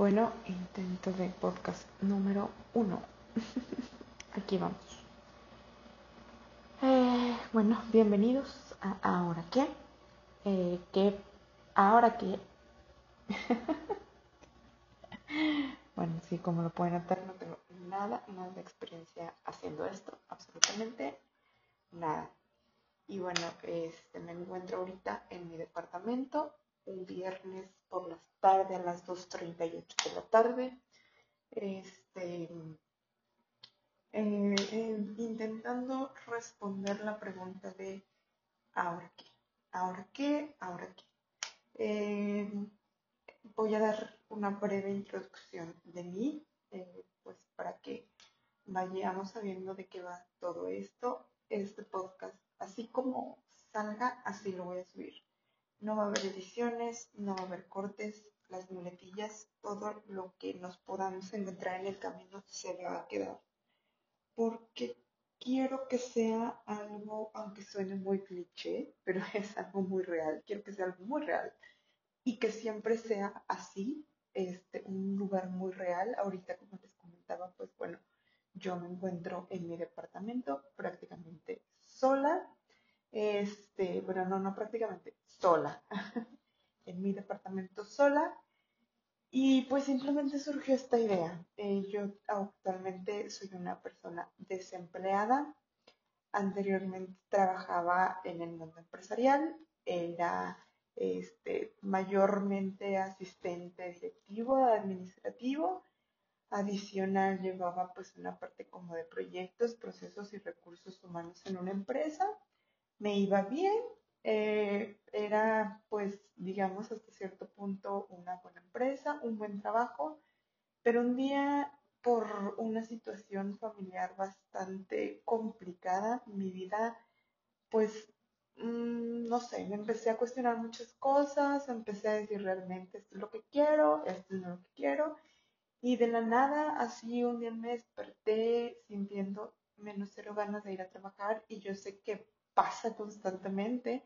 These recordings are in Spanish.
Bueno, intento de podcast número uno. Aquí vamos. Eh, bueno, bienvenidos a Ahora qué. Eh. ¿Ahora qué? bueno, sí, como lo pueden notar, no tengo nada, nada de experiencia haciendo esto, absolutamente nada. Y bueno, este, me encuentro ahorita en mi departamento, un viernes por las tarde a las 2.38 de la tarde. Este, eh, eh, intentando responder la pregunta de ¿ahora qué? ¿Ahora qué? ¿Ahora qué? Eh, voy a dar una breve introducción de mí, pues para que vayamos sabiendo de qué va todo esto. Este podcast, así como salga, así lo voy a subir. No va a haber ediciones, no va a haber cortes, las muletillas, todo lo que nos podamos encontrar en el camino se va a quedar. Porque quiero que sea algo, aunque suene muy cliché, pero es algo muy real. Quiero que sea algo muy real y que siempre sea así, este, un lugar muy real. Ahorita, como les comentaba, pues bueno, yo me encuentro en mi departamento prácticamente sola este, bueno, no, no prácticamente, sola, en mi departamento sola. Y pues simplemente surgió esta idea. Eh, yo actualmente soy una persona desempleada. Anteriormente trabajaba en el mundo empresarial. Era este, mayormente asistente directivo, administrativo. Adicional llevaba pues una parte como de proyectos, procesos y recursos humanos en una empresa me iba bien, eh, era pues digamos hasta cierto punto una buena empresa, un buen trabajo, pero un día por una situación familiar bastante complicada, mi vida pues mm, no sé, me empecé a cuestionar muchas cosas, empecé a decir realmente esto es lo que quiero, esto es lo que quiero, y de la nada así un día me desperté sintiendo menos cero ganas de ir a trabajar y yo sé que pasa constantemente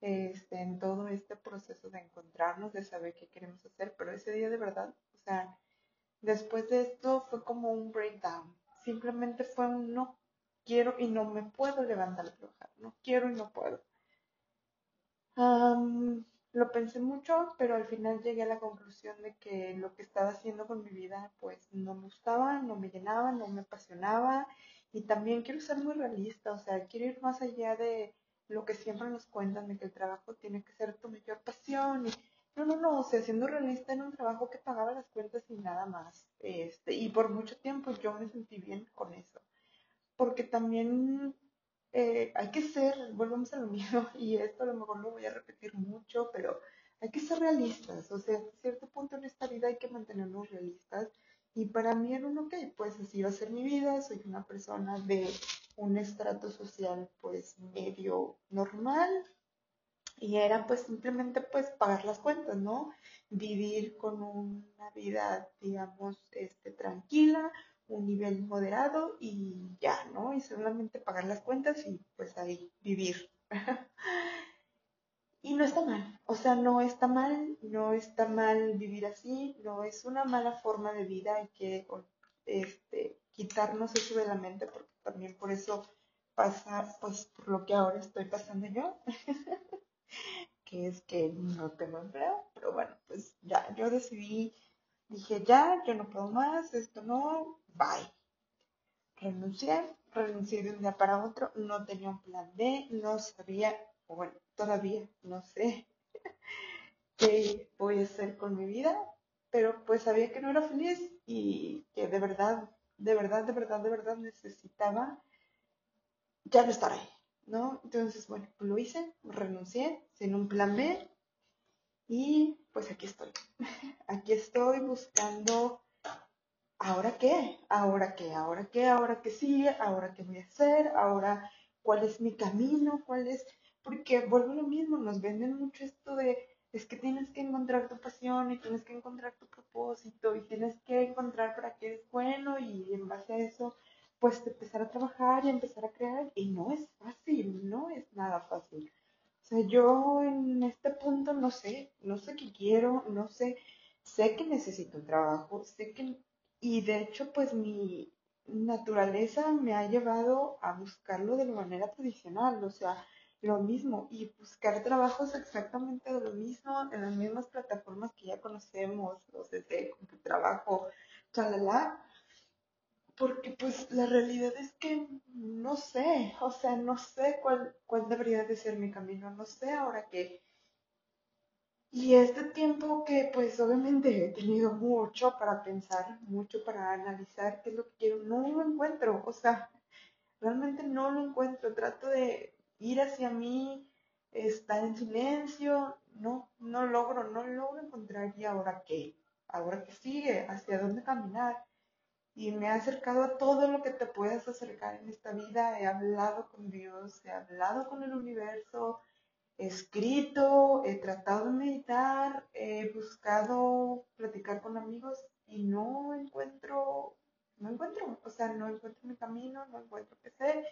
este, en todo este proceso de encontrarnos, de saber qué queremos hacer, pero ese día de verdad, o sea, después de esto fue como un breakdown, simplemente fue un no quiero y no me puedo levantar a trabajar, no quiero y no puedo. lo pensé mucho, pero al final llegué a la conclusión de que lo que estaba haciendo con mi vida pues no me gustaba, no me llenaba, no me apasionaba y también quiero ser muy realista, o sea, quiero ir más allá de lo que siempre nos cuentan de que el trabajo tiene que ser tu mayor pasión. Y, no, no, no, o sea, siendo realista en un trabajo que pagaba las cuentas y nada más. Este, y por mucho tiempo yo me sentí bien con eso. Porque también eh, hay que ser, volvemos a lo mismo, y esto a lo mejor lo voy a repetir mucho, pero hay que ser realistas. O sea, a cierto punto en esta vida hay que mantenernos realistas y para mí era un ok, pues así va a ser mi vida, soy una persona de un estrato social pues medio normal y era pues simplemente pues pagar las cuentas, ¿no? Vivir con una vida, digamos, este, tranquila, un nivel moderado y ya, ¿no? Y solamente pagar las cuentas y pues ahí vivir. Y no está mal, o sea, no está mal, no está mal vivir así, no es una mala forma de vida, hay que este, quitarnos eso de la mente porque también por eso pasa, pues, por lo que ahora estoy pasando yo, que es que no tengo empleo, pero bueno, pues ya, yo decidí, dije ya, yo no puedo más, esto no, bye. Renuncié, renuncié de un día para otro, no tenía un plan B, no sabía bueno, todavía no sé qué voy a hacer con mi vida, pero pues sabía que no era feliz y que de verdad, de verdad, de verdad, de verdad necesitaba ya no estar ahí, ¿no? Entonces, bueno, lo hice, renuncié sin un plan B y pues aquí estoy. Aquí estoy buscando, ¿ahora qué? ¿Ahora qué? ¿Ahora qué? ¿Ahora qué sigue? ¿Ahora qué voy a hacer? ¿Ahora cuál es mi camino? ¿Cuál es porque vuelvo lo mismo, nos venden mucho esto de, es que tienes que encontrar tu pasión y tienes que encontrar tu propósito y tienes que encontrar para qué eres bueno y en base a eso, pues empezar a trabajar y empezar a crear. Y no es fácil, no es nada fácil. O sea, yo en este punto no sé, no sé qué quiero, no sé sé que necesito un trabajo, sé que, y de hecho, pues mi naturaleza me ha llevado a buscarlo de la manera tradicional, o sea, lo mismo, y buscar trabajos exactamente lo mismo, en las mismas plataformas que ya conocemos, los de trabajo, chalala, porque pues la realidad es que no sé, o sea, no sé cuál, cuál debería de ser mi camino, no sé ahora qué. Y este tiempo que pues obviamente he tenido mucho para pensar, mucho para analizar qué es lo que quiero, no lo encuentro, o sea, realmente no lo encuentro, trato de ir hacia mí, estar en silencio, no, no logro, no logro encontrar y ahora qué, ahora qué sigue, hacia dónde caminar y me he acercado a todo lo que te puedas acercar en esta vida. He hablado con Dios, he hablado con el universo, he escrito, he tratado de meditar, he buscado platicar con amigos y no encuentro, no encuentro, o sea, no encuentro mi camino, no encuentro qué sé.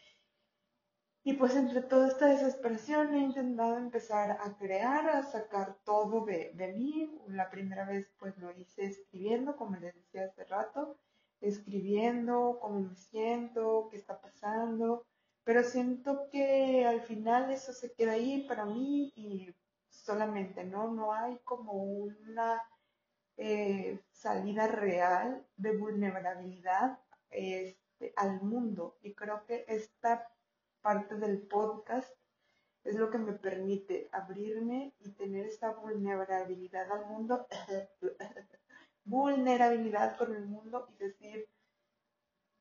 Y pues entre toda esta desesperación he intentado empezar a crear, a sacar todo de, de mí. La primera vez pues lo hice escribiendo, como les decía hace rato escribiendo cómo me siento, qué está pasando, pero siento que al final eso se queda ahí para mí y solamente, ¿no? No hay como una eh, salida real de vulnerabilidad este, al mundo y creo que esta parte del podcast es lo que me permite abrirme y tener esa vulnerabilidad al mundo vulnerabilidad con el mundo y decir,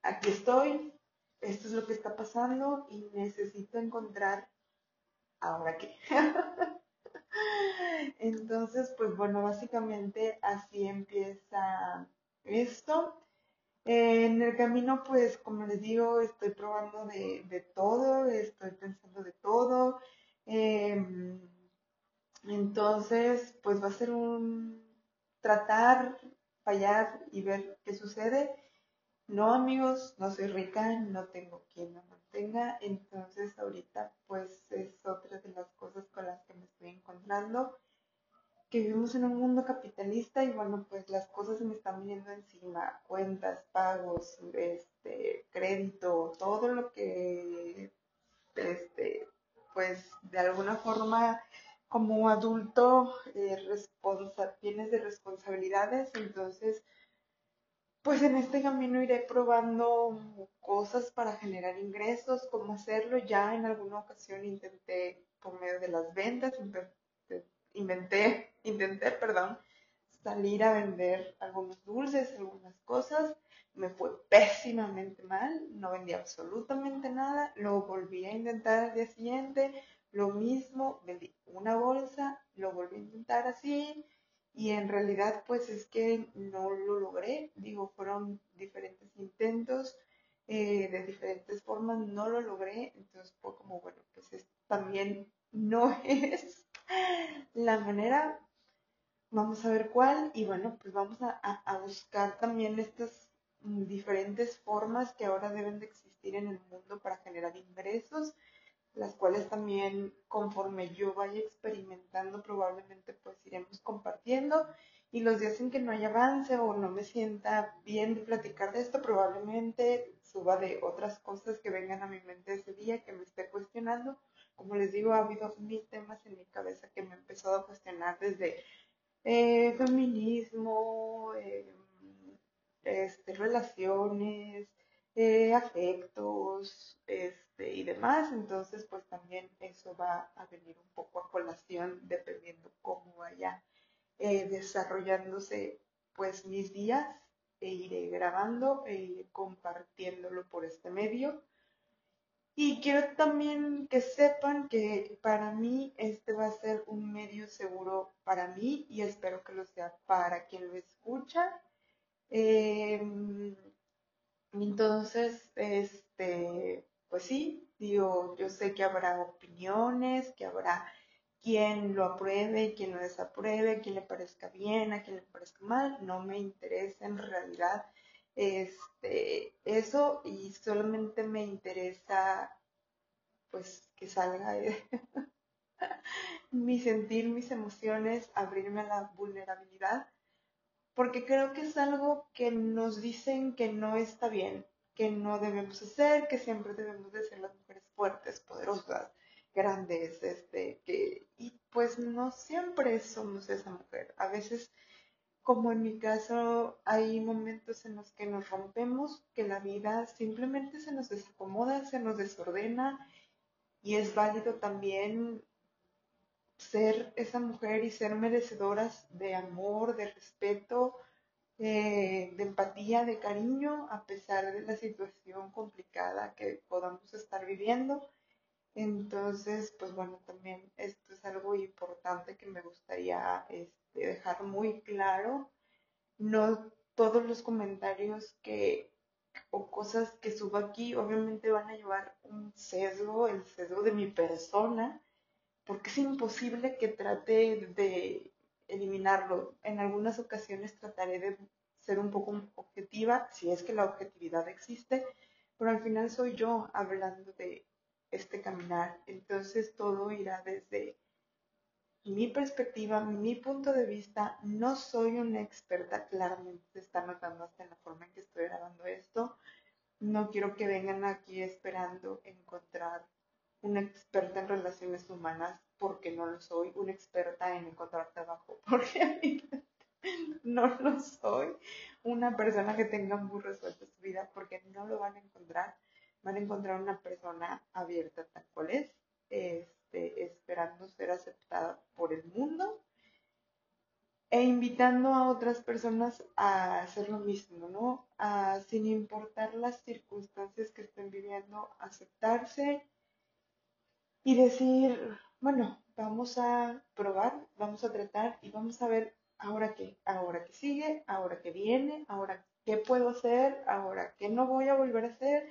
aquí estoy, esto es lo que está pasando y necesito encontrar ahora qué. Entonces, pues bueno, básicamente así empieza esto. En el camino, pues como les digo, estoy probando de, todo, estoy pensando de todo. Em, entonces, pues va a ser un tratar, fallar y ver qué sucede. No, amigos, no soy rica, no tengo quien me mantenga, entonces ahorita pues es otra de las cosas con las que me estoy encontrando, que vivimos en un mundo capitalista y bueno, pues las cosas se me están viniendo encima, cuentas, pagos, este, crédito, todo lo que, este, pues de alguna forma como adulto eh, tienes de responsabilidades, entonces pues en este camino iré probando cosas para generar ingresos, cómo hacerlo. Ya en alguna ocasión intenté por medio de las ventas, inventé, intenté, perdón, salir a vender algunos dulces, algunas cosas. Me fue pésimamente mal, no vendí absolutamente nada, lo volví a intentar al día siguiente, lo mismo, vendí una bolsa, lo volví a intentar así. Y en realidad pues es que no lo logré, digo, fueron diferentes intentos eh, de diferentes formas, no lo logré, entonces fue como, bueno, pues también no es la manera, vamos a ver cuál y bueno, pues vamos a, a buscar también estas diferentes formas que ahora deben de existir en el mundo para generar ingresos las cuales también conforme yo vaya experimentando probablemente pues iremos compartiendo. Y los días en que no haya avance o no me sienta bien de platicar de esto probablemente suba de otras cosas que vengan a mi mente ese día que me esté cuestionando. Como les digo ha habido mil temas en mi cabeza que me he empezado a cuestionar desde eh, feminismo eh, este, relaciones eh, afectos este, y demás. Entonces, pues también eso va a venir un poco a colación dependiendo cómo vaya eh, desarrollándose pues mis días e iré grabando e iré compartiéndolo por este medio. Y quiero también que sepan que para mí este va a ser un medio seguro para mí y espero que lo sea para quien lo escucha. Em, entonces, este, pues sí, digo, yo sé que habrá opiniones, que habrá quien lo apruebe, quien lo desapruebe, quien le parezca bien, a quien le parezca mal, no me interesa en realidad este, eso y solamente me interesa pues que salga mi sentir, mis emociones, abrirme a la vulnerabilidad porque creo que es algo que nos dicen que no está bien, que no debemos hacer, que siempre debemos de ser las mujeres fuertes, poderosas, grandes, este, que, y pues no siempre somos esa mujer. A veces, como en mi caso, hay momentos en los que nos rompemos, que la vida simplemente se nos desacomoda, se nos desordena, y es válido también ser esa mujer y ser merecedoras de amor, de respeto, de empatía, de cariño, a pesar de la situación complicada que podamos estar viviendo. Entonces, pues bueno, también esto es algo importante que me gustaría este, dejar muy claro. No todos los comentarios que o cosas que subo aquí obviamente van a llevar un sesgo, el sesgo de mi persona, porque es imposible que trate de eliminarlo. En algunas ocasiones trataré de ser un poco objetiva, si es que la objetividad existe, pero al final soy yo hablando de este caminar. Entonces todo irá desde mi perspectiva, mi punto de vista. No soy una experta, claramente se está notando hasta en la forma en que estoy grabando esto. No quiero que vengan aquí esperando encontrar una experta en relaciones humanas porque no lo soy, una experta en encontrar trabajo porque no lo soy, una persona que tenga muy resuelta su vida porque no lo van a encontrar, van a encontrar una persona abierta tal cual es, este, esperando ser aceptada por el mundo e invitando a otras personas a hacer lo mismo, ¿no? A, sin importar las circunstancias que estén viviendo, aceptarse, y decir, bueno, vamos a probar, vamos a tratar y vamos a ver ahora qué, ahora qué sigue, ahora qué viene, ahora qué puedo hacer, ahora qué no voy a volver a hacer,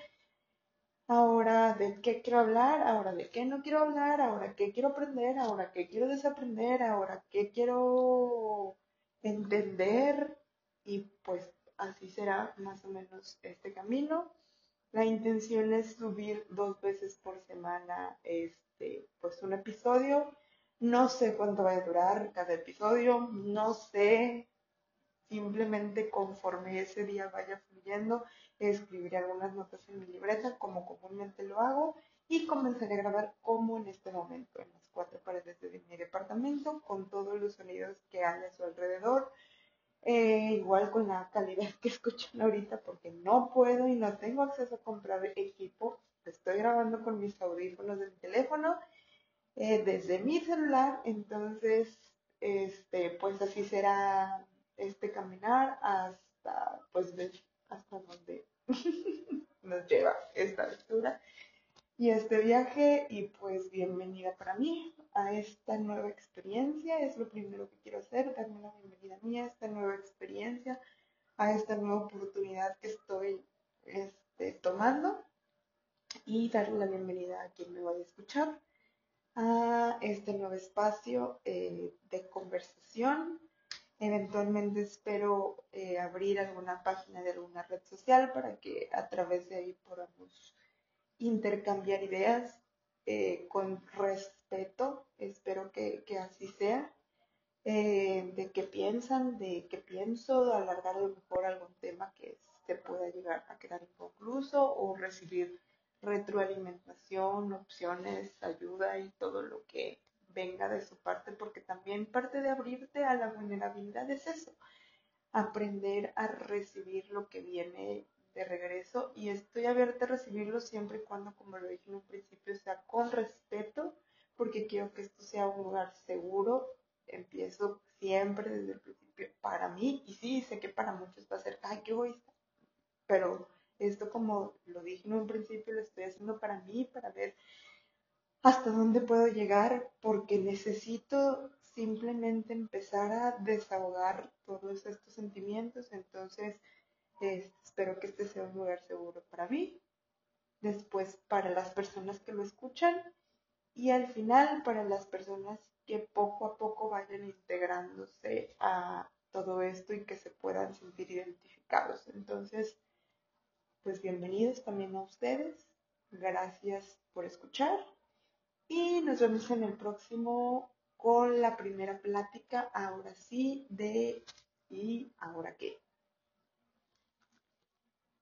ahora de qué quiero hablar, ahora de qué no quiero hablar, ahora qué quiero aprender, ahora qué quiero desaprender, ahora qué quiero entender y pues así será más o menos este camino. La intención es subir dos veces por semana este, pues un episodio. No sé cuánto va a durar cada episodio, no sé, simplemente conforme ese día vaya fluyendo, escribiré algunas notas en mi libreta como comúnmente lo hago y comenzaré a grabar como en este momento, en las cuatro paredes de mi departamento, con todos los sonidos que hay a su alrededor, eh, igual con la calidad que escuchan ahorita porque no puedo y no tengo acceso a comprar equipo. Estoy grabando con mis audífonos del teléfono eh, desde mi celular. Entonces, este, pues así será este caminar hasta, pues, hasta donde nos lleva esta lectura y este viaje y pues bienvenida para mí a esta nueva experiencia. Es lo primero que quiero hacer, darme la bienvenida a mí a esta nueva experiencia, a esta nueva oportunidad que estoy este, tomando y darle la bienvenida a quien me vaya a escuchar a este nuevo espacio eh, de conversación. Eventualmente espero eh, abrir alguna página de alguna red social para que a través de ahí podamos intercambiar ideas eh, con respeto, espero que, así sea, eh, de qué piensan, de qué pienso, alargar a lo mejor algún tema que se pueda llegar a quedar inconcluso o recibir retroalimentación, opciones, ayuda y todo lo que venga de su parte, porque también parte de abrirte vulnerabilidad es eso, aprender a recibir lo que viene de regreso y estoy abierta a recibirlo siempre y cuando, como lo dije en un principio, sea con respeto, porque quiero que esto sea un lugar seguro. Empiezo siempre desde el principio para mí y sí, sé que para muchos va a ser, ay, qué egoísta, pero esto como lo dije en un principio, lo estoy haciendo para mí, para ver hasta dónde puedo llegar, porque necesito simplemente empezar a desahogar todos estos sentimientos, entonces espero que este sea un lugar seguro para mí, después para las personas que lo escuchan y al final para las personas que poco a poco vayan integrándose a todo esto y que se puedan sentir identificados. Entonces, pues bienvenidos también a ustedes. Gracias por escuchar y nos vemos en el próximo con la primera plática, ahora sí, de y ahora qué.